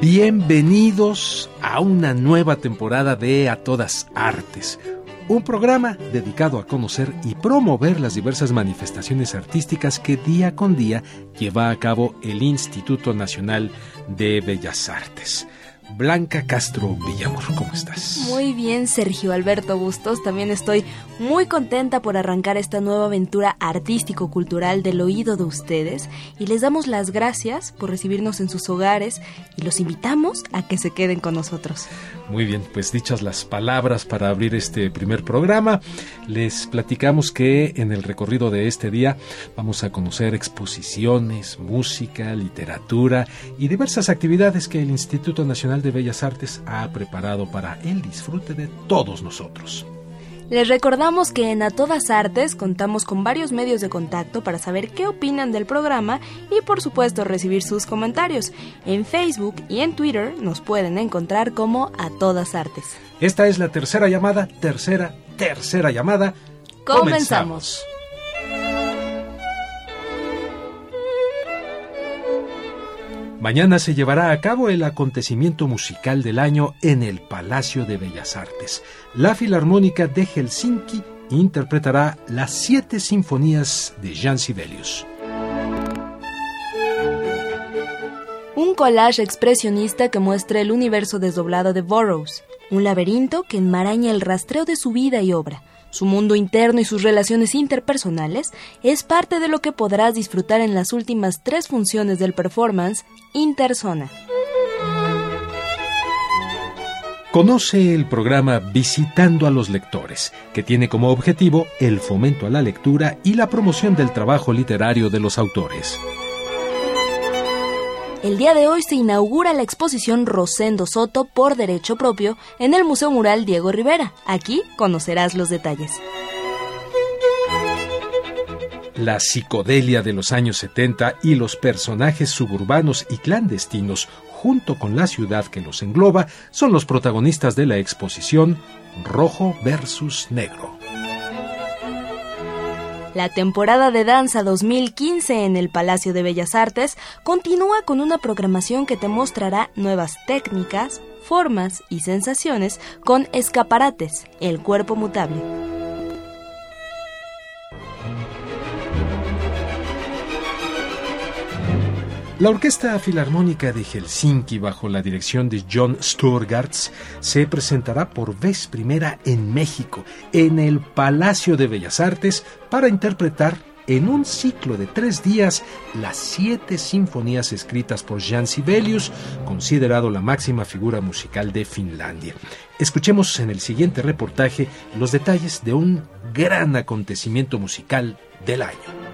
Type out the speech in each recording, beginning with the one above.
Bienvenidos a una nueva temporada de A Todas Artes, un programa dedicado a conocer y promover las diversas manifestaciones artísticas que día con día lleva a cabo el Instituto Nacional de Bellas Artes. Blanca Castro Villamor, ¿cómo estás? Muy bien, Sergio Alberto Bustos. También estoy muy contenta por arrancar esta nueva aventura artístico-cultural del oído de ustedes y les damos las gracias por recibirnos en sus hogares y los invitamos a que se queden con nosotros. Muy bien, pues dichas las palabras para abrir este primer programa, les platicamos que en el recorrido de este día vamos a conocer exposiciones, música, literatura y diversas actividades que el Instituto Nacional de Bellas Artes ha preparado para el disfrute de todos nosotros. Les recordamos que en A Todas Artes contamos con varios medios de contacto para saber qué opinan del programa y por supuesto recibir sus comentarios. En Facebook y en Twitter nos pueden encontrar como A Todas Artes. Esta es la tercera llamada, tercera, tercera llamada. Comenzamos. Mañana se llevará a cabo el acontecimiento musical del año en el Palacio de Bellas Artes. La Filarmónica de Helsinki interpretará las siete sinfonías de Jan Sibelius. Un collage expresionista que muestra el universo desdoblado de Burroughs, un laberinto que enmaraña el rastreo de su vida y obra su mundo interno y sus relaciones interpersonales es parte de lo que podrás disfrutar en las últimas tres funciones del performance Interzona. Conoce el programa Visitando a los Lectores, que tiene como objetivo el fomento a la lectura y la promoción del trabajo literario de los autores. El día de hoy se inaugura la exposición Rosendo Soto por derecho propio en el Museo Mural Diego Rivera. Aquí conocerás los detalles. La psicodelia de los años 70 y los personajes suburbanos y clandestinos, junto con la ciudad que los engloba, son los protagonistas de la exposición Rojo versus Negro. La temporada de danza 2015 en el Palacio de Bellas Artes continúa con una programación que te mostrará nuevas técnicas, formas y sensaciones con escaparates, el cuerpo mutable. La Orquesta Filarmónica de Helsinki, bajo la dirección de John Sturgarts, se presentará por vez primera en México, en el Palacio de Bellas Artes, para interpretar en un ciclo de tres días las siete sinfonías escritas por Jan Sibelius, considerado la máxima figura musical de Finlandia. Escuchemos en el siguiente reportaje los detalles de un gran acontecimiento musical del año.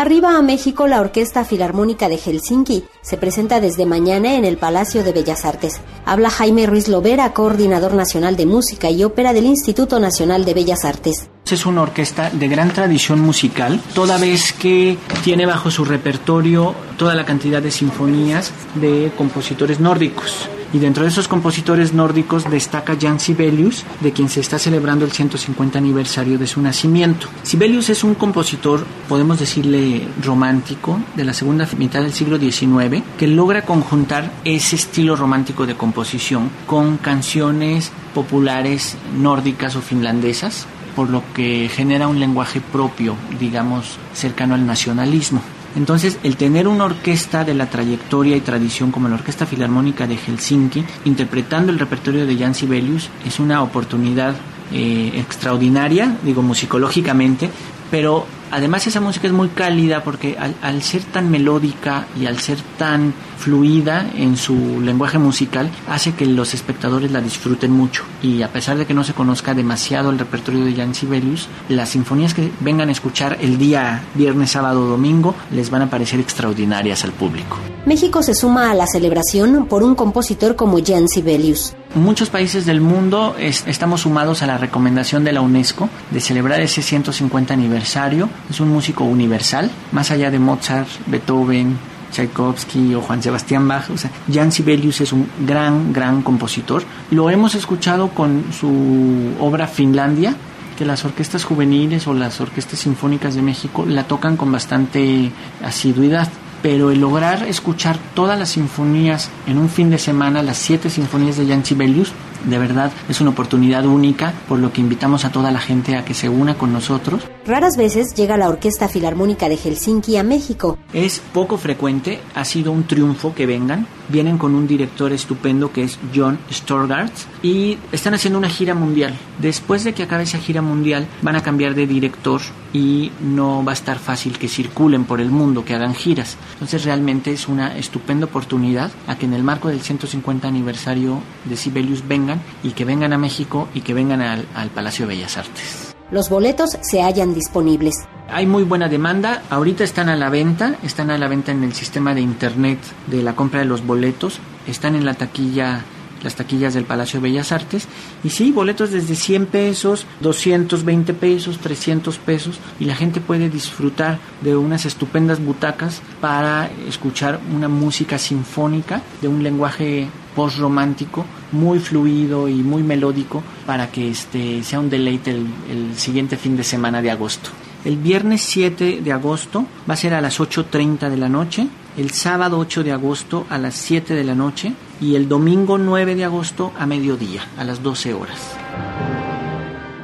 Arriba a México, la Orquesta Filarmónica de Helsinki se presenta desde mañana en el Palacio de Bellas Artes. Habla Jaime Ruiz Lovera, coordinador nacional de música y ópera del Instituto Nacional de Bellas Artes. Es una orquesta de gran tradición musical, toda vez que tiene bajo su repertorio toda la cantidad de sinfonías de compositores nórdicos y dentro de esos compositores nórdicos destaca Jan Sibelius, de quien se está celebrando el 150 aniversario de su nacimiento. Sibelius es un compositor, podemos decirle, romántico, de la segunda mitad del siglo XIX, que logra conjuntar ese estilo romántico de composición con canciones populares nórdicas o finlandesas, por lo que genera un lenguaje propio, digamos, cercano al nacionalismo. Entonces, el tener una orquesta de la trayectoria y tradición como la Orquesta Filarmónica de Helsinki, interpretando el repertorio de Jan Sibelius, es una oportunidad eh, extraordinaria, digo musicológicamente, pero además esa música es muy cálida porque al, ser tan melódica y al ser tan fluida en su lenguaje musical hace que los espectadores la disfruten mucho y a pesar de que no se conozca demasiado el repertorio de Jan Sibelius las sinfonías que vengan a escuchar el día viernes, sábado, domingo les van a parecer extraordinarias al público. México se suma a la celebración por un compositor como Jan Sibelius. Muchos países del mundo estamos sumados a la recomendación de la UNESCO de celebrar ese 150 aniversario es un músico universal, más allá de Mozart, Beethoven, Tchaikovsky o Juan Sebastián Bach. O sea, Jan Sibelius es un gran, gran compositor. Lo hemos escuchado con su obra Finlandia, que las orquestas juveniles o las orquestas sinfónicas de México la tocan con bastante asiduidad pero el lograr escuchar todas las sinfonías en un fin de semana, las siete sinfonías de Jan Sibelius, de verdad es una oportunidad única, por lo que invitamos a toda la gente a que se una con nosotros. Raras veces llega la Orquesta Filarmónica de Helsinki a México. Es poco frecuente, ha sido un triunfo que vengan. Vienen con un director estupendo que es John Storgart y están haciendo una gira mundial. Después de que acabe esa gira mundial, van a cambiar de director y no va a estar fácil que circulen por el mundo, que hagan giras. Entonces realmente es una estupenda oportunidad a que en el marco del 150 aniversario de Sibelius vengan y que vengan a México y que vengan al, al Palacio de Bellas Artes. Los boletos se hallan disponibles. Hay muy buena demanda, ahorita están a la venta, están a la venta en el sistema de internet de la compra de los boletos, están en la taquilla las taquillas del Palacio de Bellas Artes. Y sí, boletos desde 100 pesos, 220 pesos, 300 pesos. Y la gente puede disfrutar de unas estupendas butacas para escuchar una música sinfónica de un lenguaje post-romántico muy fluido y muy melódico para que este sea un deleite el, el siguiente fin de semana de agosto. El viernes 7 de agosto va a ser a las 8.30 de la noche el sábado 8 de agosto a las 7 de la noche y el domingo 9 de agosto a mediodía, a las 12 horas.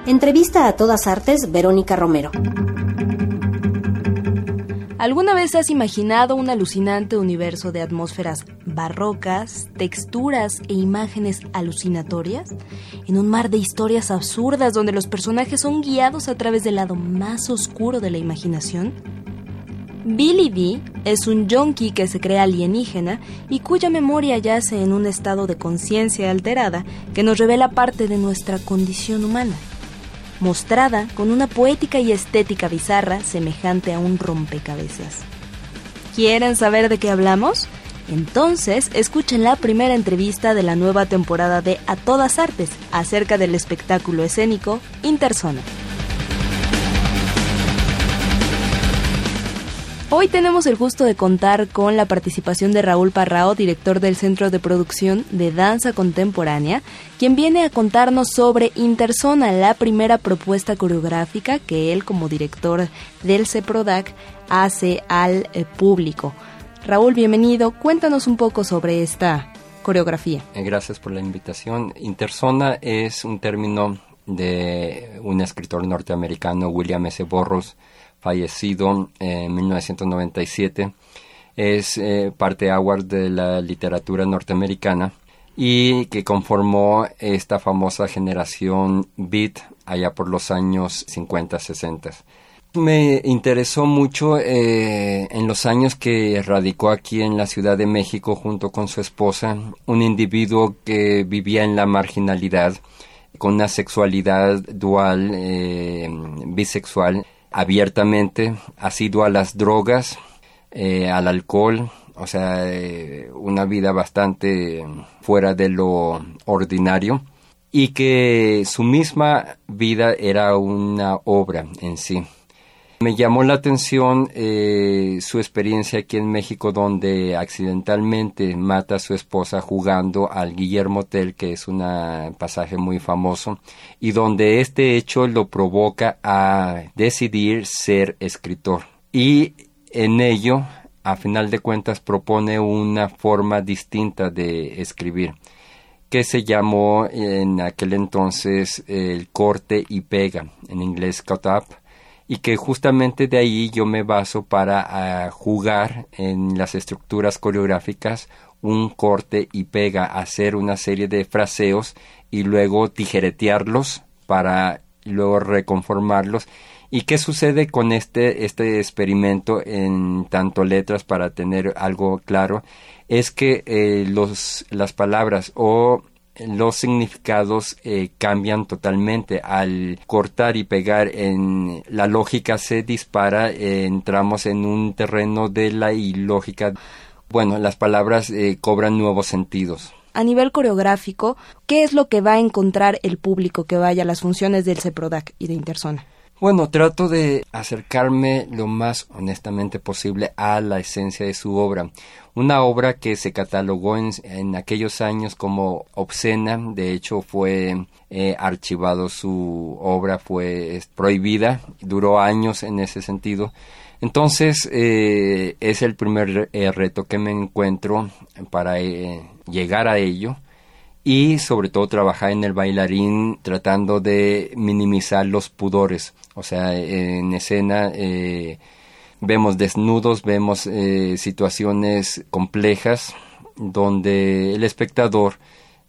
Entrevista a todas artes, Verónica Romero. ¿Alguna vez has imaginado un alucinante universo de atmósferas barrocas, texturas e imágenes alucinatorias? En un mar de historias absurdas donde los personajes son guiados a través del lado más oscuro de la imaginación? Billy D es un yonki que se cree alienígena y cuya memoria yace en un estado de conciencia alterada que nos revela parte de nuestra condición humana, mostrada con una poética y estética bizarra semejante a un rompecabezas. ¿Quieren saber de qué hablamos? Entonces, escuchen la primera entrevista de la nueva temporada de A Todas Artes acerca del espectáculo escénico Interzona. Hoy tenemos el gusto de contar con la participación de Raúl Parrao, director del Centro de Producción de Danza Contemporánea, quien viene a contarnos sobre Interzona, la primera propuesta coreográfica que él como director del CEPRODAC hace al eh, público. Raúl, bienvenido. Cuéntanos un poco sobre esta coreografía. Eh, gracias por la invitación. Interzona es un término de un escritor norteamericano, William S. Burroughs, fallecido en 1997. Es eh, parte agua de la literatura norteamericana y que conformó esta famosa generación beat allá por los años 50-60. Me interesó mucho eh, en los años que radicó aquí en la Ciudad de México junto con su esposa, un individuo que vivía en la marginalidad, con una sexualidad dual, eh, bisexual, abiertamente, ha sido a las drogas, eh, al alcohol, o sea, eh, una vida bastante fuera de lo ordinario y que su misma vida era una obra en sí. Me llamó la atención eh, su experiencia aquí en México donde accidentalmente mata a su esposa jugando al Guillermo Tell, que es un pasaje muy famoso, y donde este hecho lo provoca a decidir ser escritor. Y en ello, a final de cuentas, propone una forma distinta de escribir que se llamó en aquel entonces el corte y pega, en inglés cut up, y que justamente de ahí yo me baso para ah, jugar en las estructuras coreográficas un corte y pega, hacer una serie de fraseos y luego tijeretearlos para luego reconformarlos. ¿Y qué sucede con este, este experimento en tanto letras para tener algo claro? Es que eh, los, las palabras o los significados eh, cambian totalmente. Al cortar y pegar en la lógica se dispara, entramos en un terreno de la ilógica. Bueno, las palabras eh, cobran nuevos sentidos. A nivel coreográfico, ¿qué es lo que va a encontrar el público que vaya a las funciones del CEPRODAC y de Interzona? Bueno, trato de acercarme lo más honestamente posible a la esencia de su obra. Una obra que se catalogó en, aquellos años como obscena, de hecho fue eh, archivado su obra, fue prohibida, duró años en ese sentido. Entonces, eh, es el primer eh, reto que me encuentro para llegar a ello y sobre todo trabajar en el bailarín tratando de minimizar los pudores. O sea, en escena eh, vemos desnudos, vemos eh, situaciones complejas donde el espectador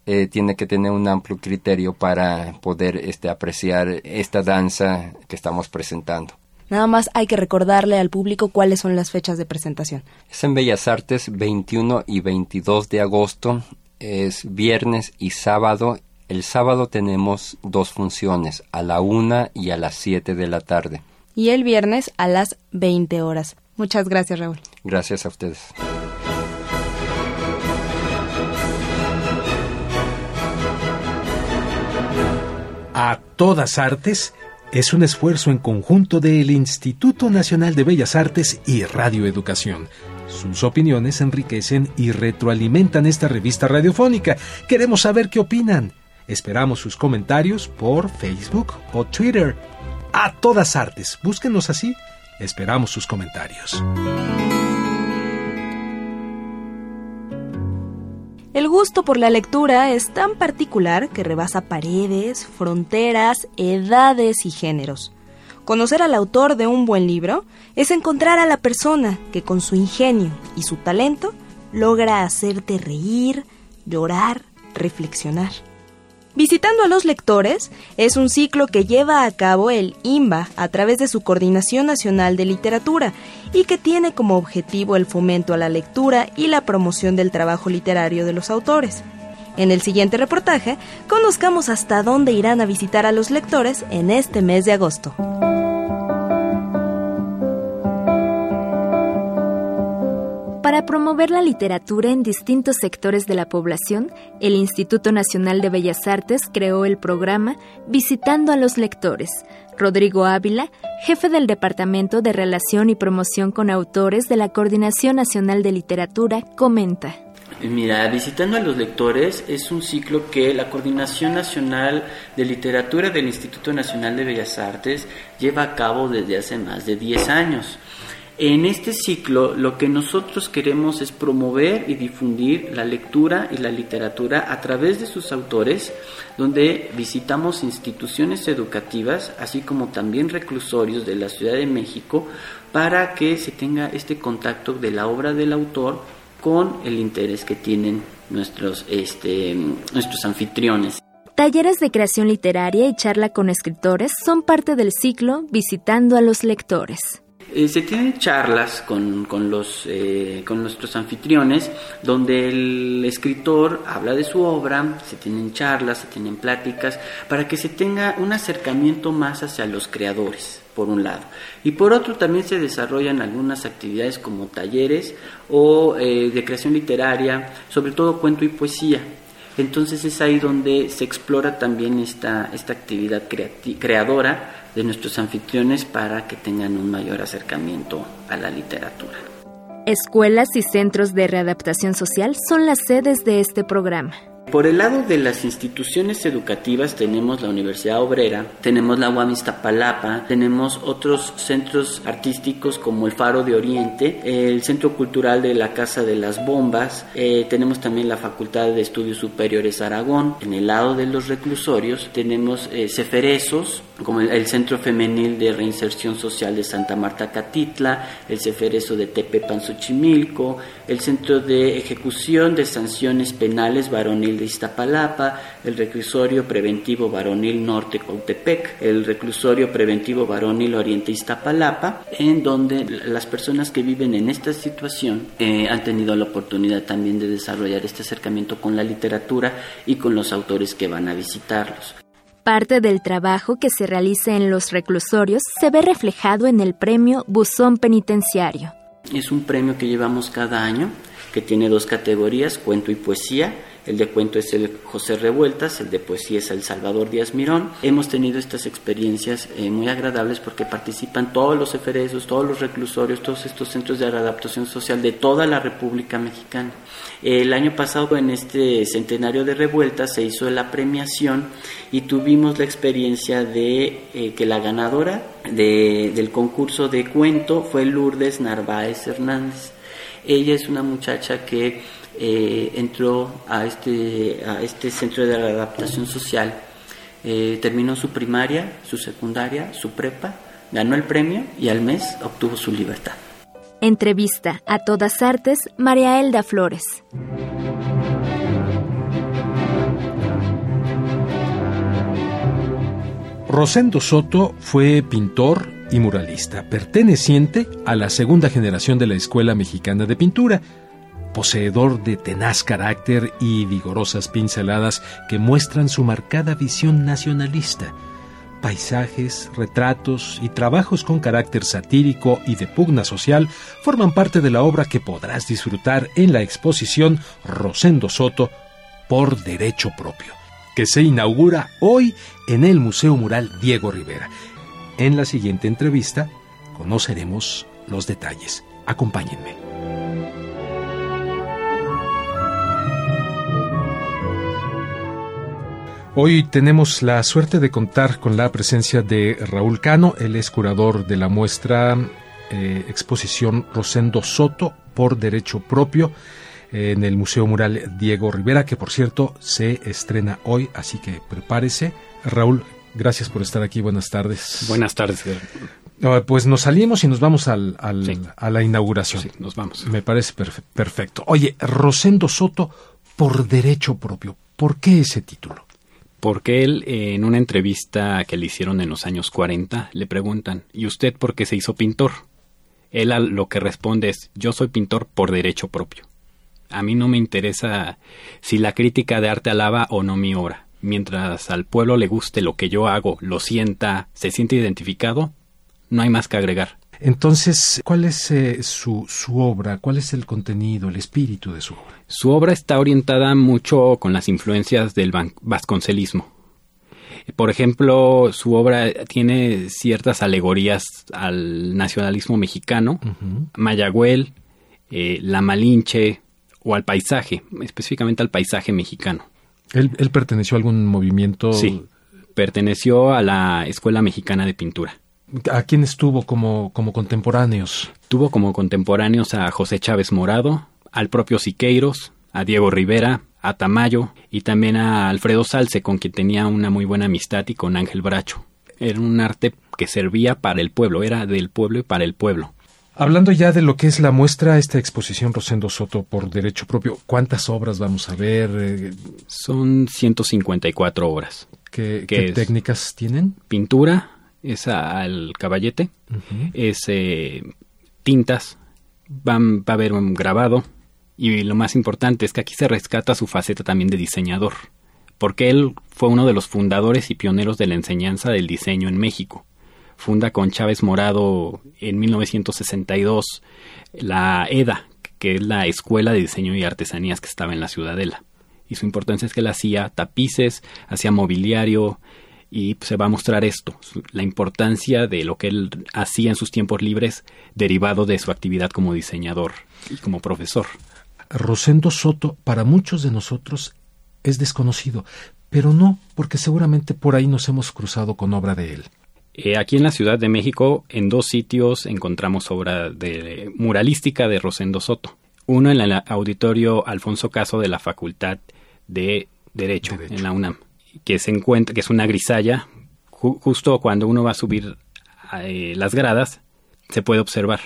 eh, tiene que tener un amplio criterio para poder este, apreciar esta danza que estamos presentando. Nada más hay que recordarle al público cuáles son las fechas de presentación. Es en Bellas Artes 21 y 22 de agosto es viernes y sábado. El sábado tenemos dos funciones, a la una y a las siete de la tarde. Y el viernes a las 20 horas. Muchas gracias, Raúl. Gracias a ustedes. A todas artes es un esfuerzo en conjunto del Instituto Nacional de Bellas Artes y Radio Educación. Sus opiniones enriquecen y retroalimentan esta revista radiofónica. Queremos saber qué opinan. Esperamos sus comentarios por Facebook o Twitter. A todas artes, búsquenos así. Esperamos sus comentarios. El gusto por la lectura es tan particular que rebasa paredes, fronteras, edades y géneros. Conocer al autor de un buen libro es encontrar a la persona que con su ingenio y su talento logra hacerte reír, llorar, reflexionar. Visitando a los lectores es un ciclo que lleva a cabo el IMBA a través de su Coordinación Nacional de Literatura y que tiene como objetivo el fomento a la lectura y la promoción del trabajo literario de los autores. En el siguiente reportaje, conozcamos hasta dónde irán a visitar a los lectores en este mes de agosto. Para promover la literatura en distintos sectores de la población, el Instituto Nacional de Bellas Artes creó el programa Visitando a los Lectores. Rodrigo Ávila, jefe del Departamento de Relación y Promoción con Autores de la Coordinación Nacional de Literatura, comenta. Mira, Visitando a los Lectores es un ciclo que la Coordinación Nacional de Literatura del Instituto Nacional de Bellas Artes lleva a cabo desde hace más de 10 años. En este ciclo lo que nosotros queremos es promover y difundir la lectura y la literatura a través de sus autores, donde visitamos instituciones educativas, así como también reclusorios de la Ciudad de México, para que se tenga este contacto de la obra del autor con el interés que tienen nuestros, este, nuestros anfitriones. Talleres de creación literaria y charla con escritores son parte del ciclo Visitando a los lectores. Eh, se tienen charlas con, con, los, eh, con nuestros anfitriones donde el escritor habla de su obra, se tienen charlas, se tienen pláticas, para que se tenga un acercamiento más hacia los creadores, por un lado. Y por otro también se desarrollan algunas actividades como talleres o eh, de creación literaria, sobre todo cuento y poesía. Entonces es ahí donde se explora también esta, esta actividad creadora de nuestros anfitriones para que tengan un mayor acercamiento a la literatura. Escuelas y centros de readaptación social son las sedes de este programa. Por el lado de las instituciones educativas tenemos la Universidad Obrera, tenemos la UAM Iztapalapa, tenemos otros centros artísticos como el Faro de Oriente, el Centro Cultural de la Casa de las Bombas, eh, tenemos también la Facultad de Estudios Superiores Aragón. En el lado de los reclusorios tenemos eh, Ceferesos, como el, Centro Femenil de Reinserción Social de Santa Marta Catitla, el Ceferezo de Tepepan Xochimilco, el Centro de Ejecución de Sanciones Penales Varonil de Iztapalapa, el reclusorio preventivo varonil norte Cautepec, el reclusorio preventivo varonil oriente Iztapalapa, en donde las personas que viven en esta situación eh, han tenido la oportunidad también de desarrollar este acercamiento con la literatura y con los autores que van a visitarlos. Parte del trabajo que se realiza en los reclusorios se ve reflejado en el premio Buzón Penitenciario. Es un premio que llevamos cada año, que tiene dos categorías, cuento y poesía, el de cuento es el José Revueltas, el de poesía es el Salvador Díaz Mirón. Hemos tenido estas experiencias eh, muy agradables porque participan todos los eferesos, todos los reclusorios, todos estos centros de readaptación social de toda la República Mexicana. El año pasado en este centenario de revueltas se hizo la premiación y tuvimos la experiencia de eh, que la ganadora del concurso de cuento fue Lourdes Narváez Hernández. Ella es una muchacha que eh, entró a este, a este centro de adaptación social, eh, terminó su primaria, su secundaria, su prepa, ganó el premio y al mes obtuvo su libertad. Entrevista a todas artes, María Elda Flores. Rosendo Soto fue pintor y muralista, perteneciente a la segunda generación de la Escuela Mexicana de Pintura poseedor de tenaz carácter y vigorosas pinceladas que muestran su marcada visión nacionalista. Paisajes, retratos y trabajos con carácter satírico y de pugna social forman parte de la obra que podrás disfrutar en la exposición Rosendo Soto por derecho propio, que se inaugura hoy en el Museo Mural Diego Rivera. En la siguiente entrevista conoceremos los detalles. Acompáñenme. Hoy tenemos la suerte de contar con la presencia de Raúl Cano, él es curador de la muestra eh, exposición Rosendo Soto por derecho propio eh, en el Museo Mural Diego Rivera, que por cierto se estrena hoy, así que prepárese. Raúl, gracias por estar aquí, buenas tardes. Buenas tardes. Pues nos salimos y nos vamos al, a la inauguración. Sí, nos vamos. Me parece perfecto. Oye, Rosendo Soto por derecho propio, ¿por qué ese título? Porque él en una entrevista que le hicieron en los años 40 le preguntan, ¿y usted por qué se hizo pintor? Él lo que responde es, yo soy pintor por derecho propio. A mí no me interesa si la crítica de arte alaba o no mi obra. Mientras al pueblo le guste lo que yo hago, lo sienta, se siente identificado, no hay más que agregar. Entonces, ¿cuál es eh, su, su, obra? ¿Cuál es el contenido, el espíritu de su obra? Su obra está orientada mucho con las influencias del vasconcelismo. Por ejemplo, su obra tiene ciertas alegorías al nacionalismo mexicano, Mayagüel, eh, la Malinche o al paisaje, específicamente al paisaje mexicano. ¿Él, ¿Él perteneció a algún movimiento? Sí, perteneció a la Escuela Mexicana de Pintura. ¿A quién estuvo como, como contemporáneos? Tuvo como contemporáneos a José Chávez Morado, al propio Siqueiros, a Diego Rivera, a Tamayo y también a Alfredo Salce, con quien tenía una muy buena amistad, y con Ángel Bracho. Era un arte que servía para el pueblo, era del pueblo y para el pueblo. Hablando ya de lo que es la muestra, esta exposición Rosendo Soto por derecho propio, ¿cuántas obras vamos a ver? Son 154 obras. ¿Qué, ¿qué técnicas tienen? Pintura, es al caballete, es eh, tintas, va, va, a haber un grabado y lo más importante es que aquí se rescata su faceta también de diseñador, porque él fue uno de los fundadores y pioneros de la enseñanza del diseño en México. Funda con Chávez Morado en 1962 la EDA, que es la Escuela de Diseño y Artesanías que estaba en la Ciudadela. Y su importancia es que él hacía tapices, hacía mobiliario, y se va a mostrar esto, la importancia de lo que él hacía en sus tiempos libres derivado de su actividad como diseñador y como profesor. Rosendo Soto para muchos de nosotros es desconocido, pero no porque seguramente por ahí nos hemos cruzado con obra de él. Eh, aquí en la Ciudad de México, en dos sitios encontramos obra de muralística de Rosendo Soto. Uno en el auditorio Alfonso Caso de la Facultad de Derecho. en la UNAM que se encuentra, que es una grisalla, justo cuando uno va a subir eh, las gradas, se puede observar.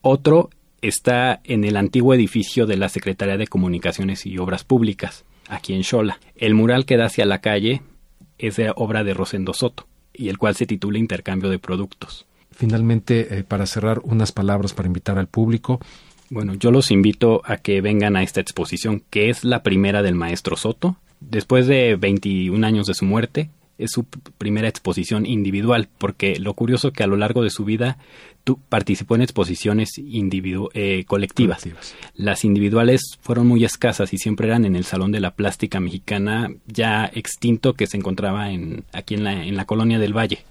Otro está en el antiguo edificio de la Secretaría de Comunicaciones y Obras Públicas. aquí en Xola. El mural que da hacia la calle es de obra de Rosendo Soto, y el cual se titula Intercambio de Productos. Finalmente, eh, para cerrar, unas palabras para invitar al público. Bueno, yo los invito a que vengan a esta exposición, que es la primera del maestro Soto. Después de 21 años de su muerte, es su primera exposición individual, porque lo curioso que a lo largo de su vida tú participó en exposiciones eh, colectivas. Las individuales fueron muy escasas y siempre eran en el Salón de la Plástica Mexicana ya extinto que se encontraba en, aquí en la, en la colonia del Valle.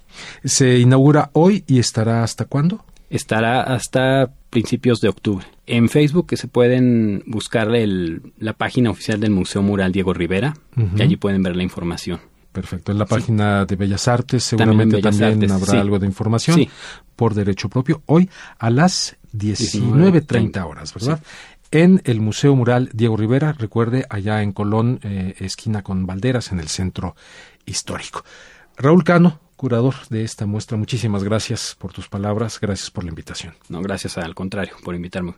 Se inaugura hoy y estará hasta cuándo? Estará hasta principios de octubre. En Facebook se pueden buscar la página oficial del Museo Mural Diego Rivera y allí pueden ver la información. Perfecto. En la página de Bellas Artes seguramente también, habrá algo de información por derecho propio. Hoy a las 19.30 horas, ¿verdad? En el Museo Mural Diego Rivera, recuerde, allá en Colón, eh, esquina con Valderas, en el centro histórico. Raúl Cano, curador de esta muestra, muchísimas gracias por tus palabras, gracias por la invitación. No, gracias al contrario, por invitarme.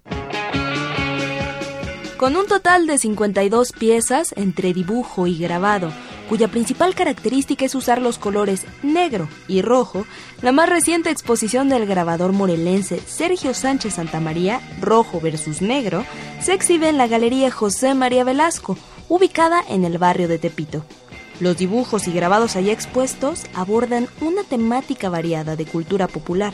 Con un total de 52 piezas entre dibujo y grabado, cuya principal característica es usar los colores negro y rojo, la más reciente exposición del grabador morelense Sergio Sánchez Santamaría, Rojo versus Negro, se exhibe en la Galería José María Velasco, ubicada en el barrio de Tepito. Los dibujos y grabados allí expuestos abordan una temática variada de cultura popular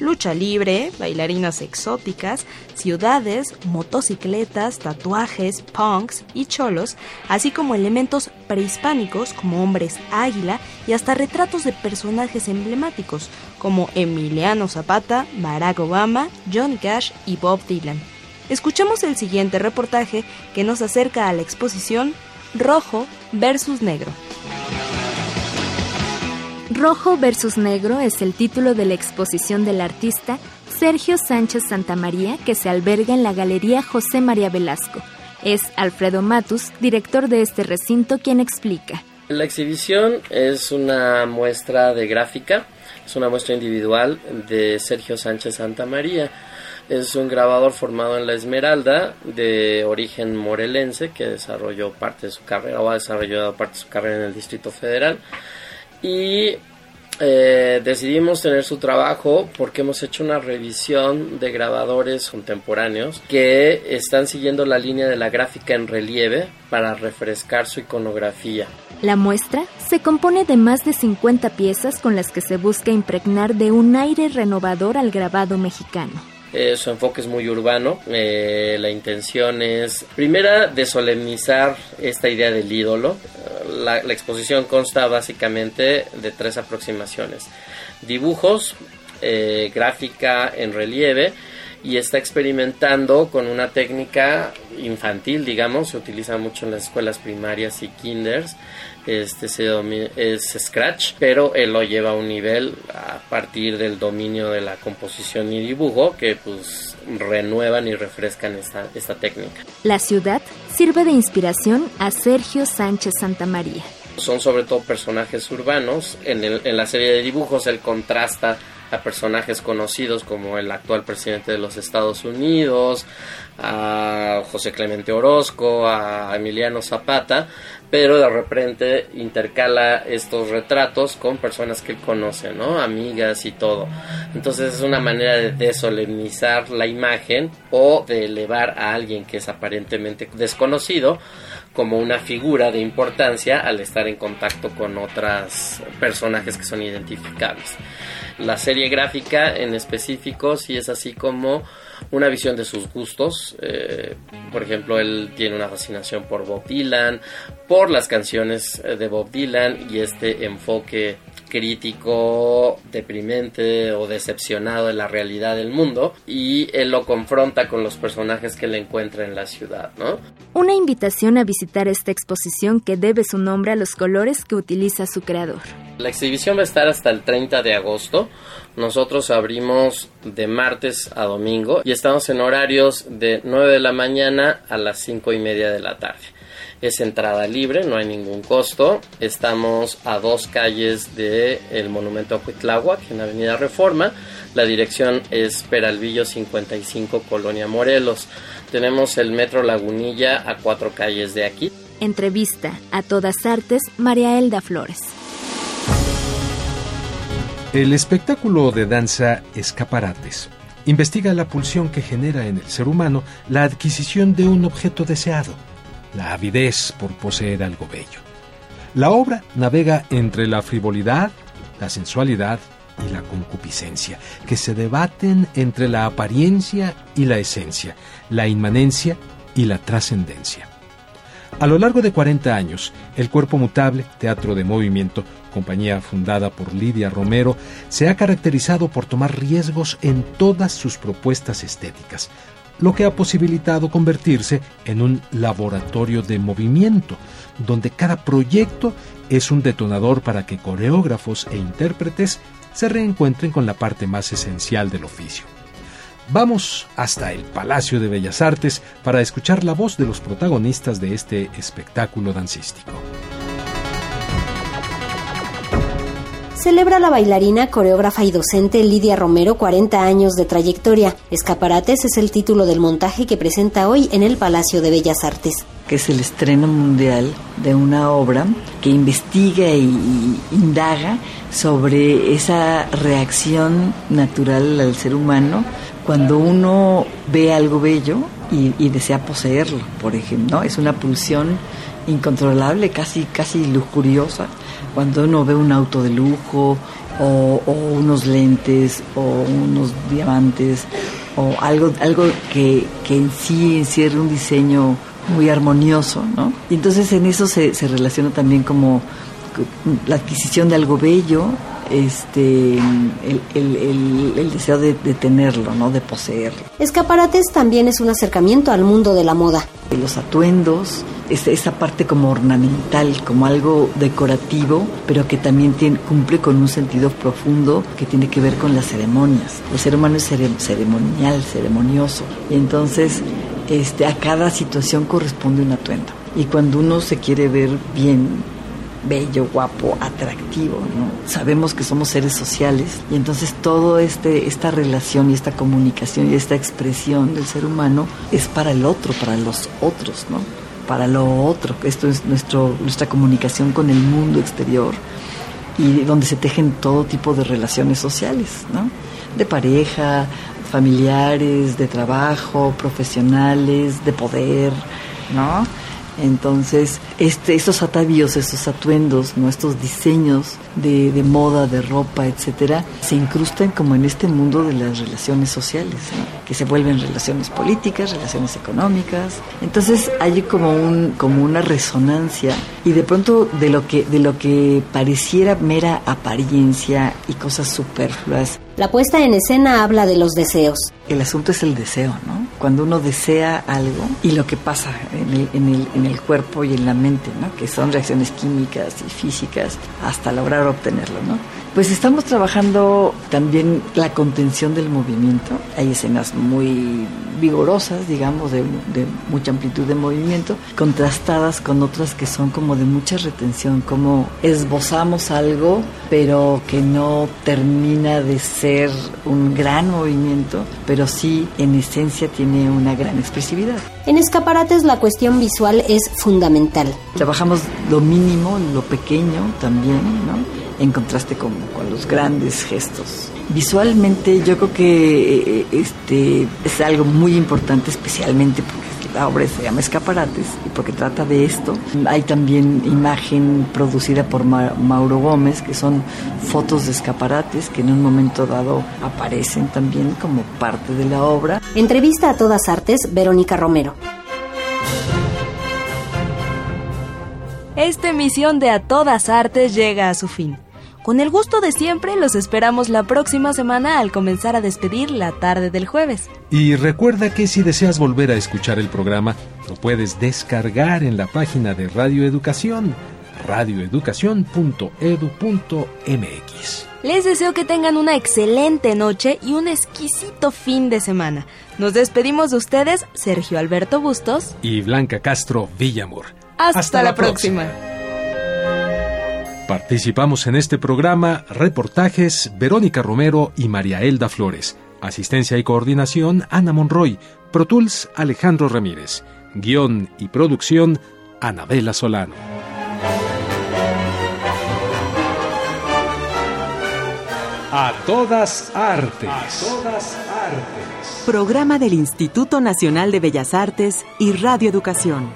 lucha libre, bailarinas exóticas, ciudades, motocicletas, tatuajes, punks y cholos, así como elementos prehispánicos como hombres águila y hasta retratos de personajes emblemáticos como Emiliano Zapata, Barack Obama, John Cash y Bob Dylan. Escuchemos el siguiente reportaje que nos acerca a la exposición Rojo versus Negro. Rojo versus Negro es el título de la exposición del artista Sergio Sánchez Santamaría que se alberga en la Galería José María Velasco. Es Alfredo Matus, director de este recinto, quien explica. La exhibición es una muestra de gráfica, es una muestra individual de Sergio Sánchez Santamaría. Es un grabador formado en la Esmeralda, de origen morelense, que desarrolló parte de su carrera o ha desarrollado parte de su carrera en el Distrito Federal y eh, decidimos tener su trabajo porque hemos hecho una revisión de grabadores contemporáneos que están siguiendo la línea de la gráfica en relieve para refrescar su iconografía. La muestra se compone de más de 50 piezas con las que se busca impregnar de un aire renovador al grabado mexicano. Eh, su enfoque es muy urbano. Eh, la intención es, primera, de solemnizar esta idea del ídolo. La, exposición consta básicamente de tres aproximaciones. Dibujos, eh, gráfica en relieve y está experimentando con una técnica infantil, digamos, se utiliza mucho en las escuelas primarias y kinders, este es Scratch, pero él lo lleva a un nivel a partir del dominio de la composición y dibujo que pues renuevan y refrescan esta, esta técnica. La ciudad sirve de inspiración a Sergio Sánchez Santamaría. Son sobre todo personajes urbanos. En, en la serie de dibujos él contrasta a personajes conocidos como el actual presidente de los Estados Unidos, a José Clemente Orozco, a Emiliano Zapata, pero de repente intercala estos retratos con personas que él conoce, ¿no? Amigas y todo. Entonces es una manera de desolemnizar la imagen o de elevar a alguien que es aparentemente desconocido como una figura de importancia al estar en contacto con otras personajes que son identificables. La serie gráfica en específico sí es así como una visión de sus gustos. Eh, por ejemplo, él tiene una fascinación por Bob Dylan, por las canciones de Bob Dylan y este enfoque crítico, deprimente o decepcionado de la realidad del mundo y él lo confronta con los personajes que le encuentra en la ciudad, ¿no? Una invitación a visitar esta exposición que debe su nombre a los colores que utiliza su creador. La exhibición va a estar hasta el 30 de agosto. Nosotros abrimos de martes a domingo y estamos en horarios de 9 de la mañana a las 5 y media de la tarde es entrada libre, no hay ningún costo. Estamos a dos calles del el monumento a Cuitláhuac, en Avenida Reforma. La dirección es Peralvillo 55, Colonia Morelos. Tenemos el Metro Lagunilla a cuatro calles de aquí. Entrevista a todas artes, María Elda Flores. El espectáculo de danza Escaparates investiga la pulsión que genera en el ser humano la adquisición de un objeto deseado, la avidez por poseer algo bello. La obra navega entre la frivolidad, la sensualidad y la concupiscencia, que se debaten entre la apariencia y la esencia, la inmanencia y la trascendencia. A lo largo de 40 años, el Cuerpo Mutable, Teatro de Movimiento, compañía fundada por Lidia Romero, se ha caracterizado por tomar riesgos en todas sus propuestas estéticas, lo que ha posibilitado convertirse en un laboratorio de movimiento, donde cada proyecto es un detonador para que coreógrafos e intérpretes se reencuentren con la parte más esencial del oficio. Vamos hasta el Palacio de Bellas Artes para escuchar la voz de los protagonistas de este espectáculo dancístico. Celebra la bailarina, coreógrafa y docente Lidia Romero 40 años de trayectoria. Escaparates es el título del montaje que presenta hoy en el Palacio de Bellas Artes. Que es el estreno mundial de una obra que investiga y indaga sobre esa reacción natural al ser humano cuando uno ve algo bello y, desea poseerlo, por ejemplo, es una pulsión incontrolable, casi, casi lujuriosa, cuando uno ve un auto de lujo o, unos lentes o unos diamantes o algo, algo que, en sí encierre un diseño muy armonioso, ¿no? Y entonces en eso se, se relaciona también como la adquisición de algo bello este el, deseo de, tenerlo, ¿no? de poseerlo. Escaparates también es un acercamiento al mundo de la moda. Los atuendos, esa parte como ornamental, como algo decorativo, pero que también tiene, cumple con un sentido profundo que tiene que ver con las ceremonias. El ser humano es ceremonial, ceremonioso. Y entonces este, a cada situación corresponde un atuendo. Y cuando uno se quiere ver bien, bello, guapo, atractivo, ¿no? Sabemos que somos seres sociales y entonces todo este esta relación y esta comunicación y esta expresión del ser humano es para el otro, para los otros, ¿no? Para lo otro. Esto es nuestro nuestra comunicación con el mundo exterior y donde se tejen todo tipo de relaciones sociales, ¿no? De pareja, familiares, de trabajo, profesionales, de poder, ¿no? Entonces, este, estos atavíos, estos atuendos, nuestros diseños de, de, moda, de ropa, etcétera, se incrustan como en este mundo de las relaciones sociales, que se vuelven relaciones políticas, relaciones económicas. Entonces hay como un como una resonancia y de pronto de lo que de lo que pareciera mera apariencia y cosas superfluas la puesta en escena habla de los deseos. El asunto es el deseo, ¿no? Cuando uno desea algo y lo que pasa en el, en el, en el cuerpo y en la mente, ¿no? Que son reacciones químicas y físicas hasta lograr obtenerlo, ¿no? Pues estamos trabajando también la contención del movimiento. Hay escenas muy vigorosas, digamos, de, mucha amplitud de movimiento, contrastadas con otras que son como de mucha retención, como esbozamos algo, pero que no termina de ser un gran movimiento, pero sí en esencia tiene una gran expresividad. En escaparates la cuestión visual es fundamental. Trabajamos lo mínimo, lo pequeño también, ¿no? en contraste con, los grandes gestos. Visualmente yo creo que eh, este, es algo muy importante, especialmente porque la obra se llama Escaparates y porque trata de esto. Hay también imagen producida por Mauro Gómez, que son fotos de escaparates que en un momento dado aparecen también como parte de la obra. Entrevista a todas artes, Verónica Romero. Esta emisión de A Todas Artes llega a su fin. Con el gusto de siempre, los esperamos la próxima semana al comenzar a despedir la tarde del jueves. Y recuerda que si deseas volver a escuchar el programa, lo puedes descargar en la página de Radio Educación, radioeducación.edu.mx. Les deseo que tengan una excelente noche y un exquisito fin de semana. Nos despedimos de ustedes, Sergio Alberto Bustos y Blanca Castro Villamor. Hasta, la, próxima. Participamos en este programa reportajes Verónica Romero y María Elda Flores. Asistencia y coordinación Ana Monroy. Pro Tools Alejandro Ramírez. Guión y producción Anabela Solano. A todas artes. A todas artes. Programa del Instituto Nacional de Bellas Artes y Radio Educación.